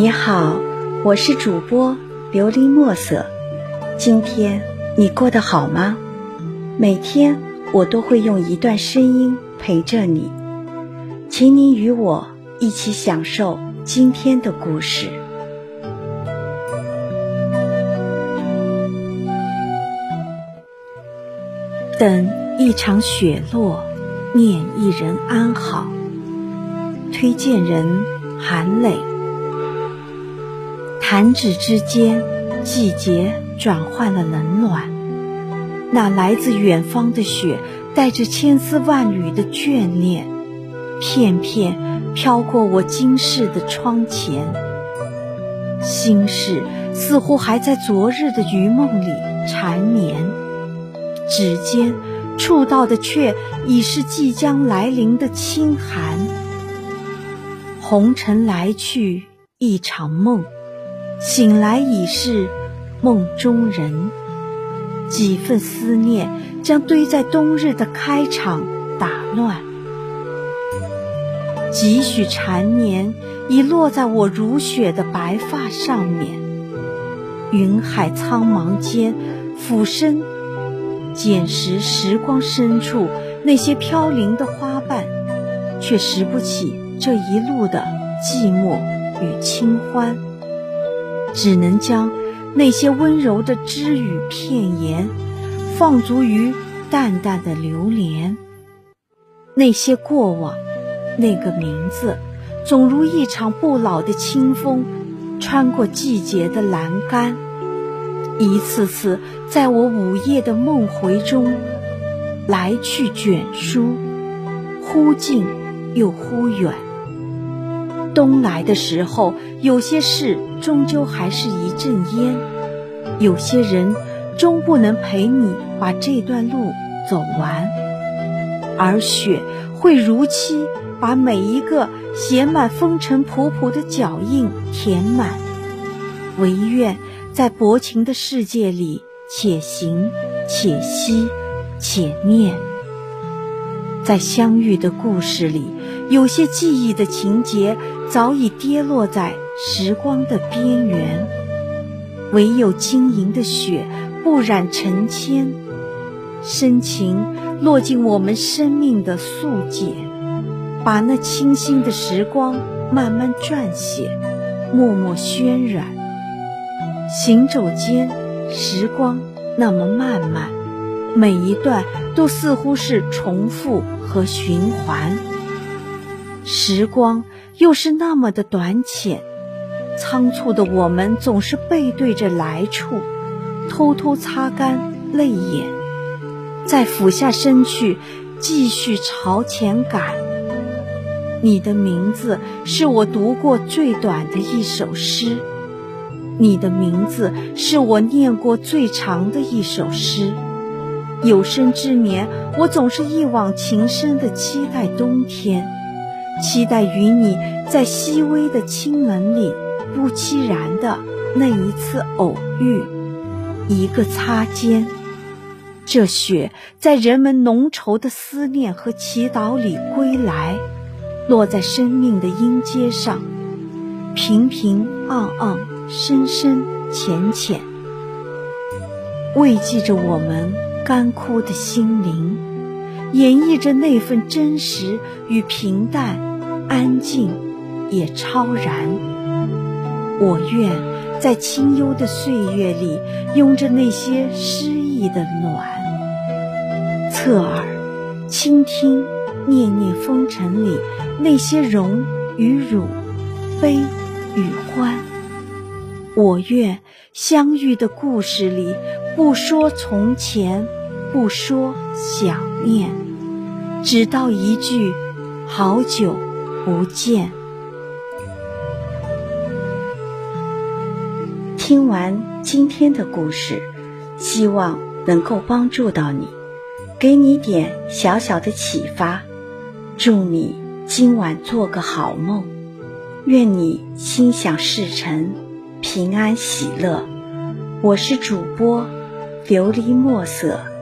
你好，我是主播琉璃墨色。今天你过得好吗？每天我都会用一段声音陪着你，请你与我一起享受今天的故事。等一场雪落，念一人安好。推荐人韩磊。弹指之间，季节转换了冷暖。那来自远方的雪，带着千丝万缕的眷恋，片片飘过我今世的窗前。心事似乎还在昨日的余梦里缠绵，指尖触到的却已是即将来临的清寒。红尘来去一场梦。醒来已是梦中人，几份思念将堆在冬日的开场打乱，几许缠绵已落在我如雪的白发上面。云海苍茫间，俯身捡拾时光深处那些飘零的花瓣，却拾不起这一路的寂寞与清欢。只能将那些温柔的只语片言，放逐于淡淡的流连。那些过往，那个名字，总如一场不老的清风，穿过季节的栏杆，一次次在我午夜的梦回中来去卷舒，忽近又忽远。冬来的时候，有些事终究还是一阵烟，有些人终不能陪你把这段路走完，而雪会如期把每一个写满风尘仆仆的脚印填满。唯愿在薄情的世界里，且行且惜且念，在相遇的故事里。有些记忆的情节早已跌落在时光的边缘，唯有晶莹的雪不染尘迁，深情落进我们生命的素简，把那清新的时光慢慢撰写，默默渲染。行走间，时光那么漫漫，每一段都似乎是重复和循环。时光又是那么的短浅，仓促的我们总是背对着来处，偷偷擦干泪眼，再俯下身去，继续朝前赶。你的名字是我读过最短的一首诗，你的名字是我念过最长的一首诗。有生之年，我总是一往情深的期待冬天。期待与你在细微的清冷里不期然的那一次偶遇，一个擦肩。这雪在人们浓稠的思念和祈祷里归来，落在生命的音阶上，平平昂昂，深深浅浅，慰藉着我们干枯的心灵，演绎着那份真实与平淡。安静，也超然。我愿在清幽的岁月里，拥着那些诗意的暖，侧耳倾听念念风尘里那些荣与辱、悲与欢。我愿相遇的故事里，不说从前，不说想念，只道一句好久。不见。听完今天的故事，希望能够帮助到你，给你点小小的启发。祝你今晚做个好梦，愿你心想事成，平安喜乐。我是主播琉璃墨色。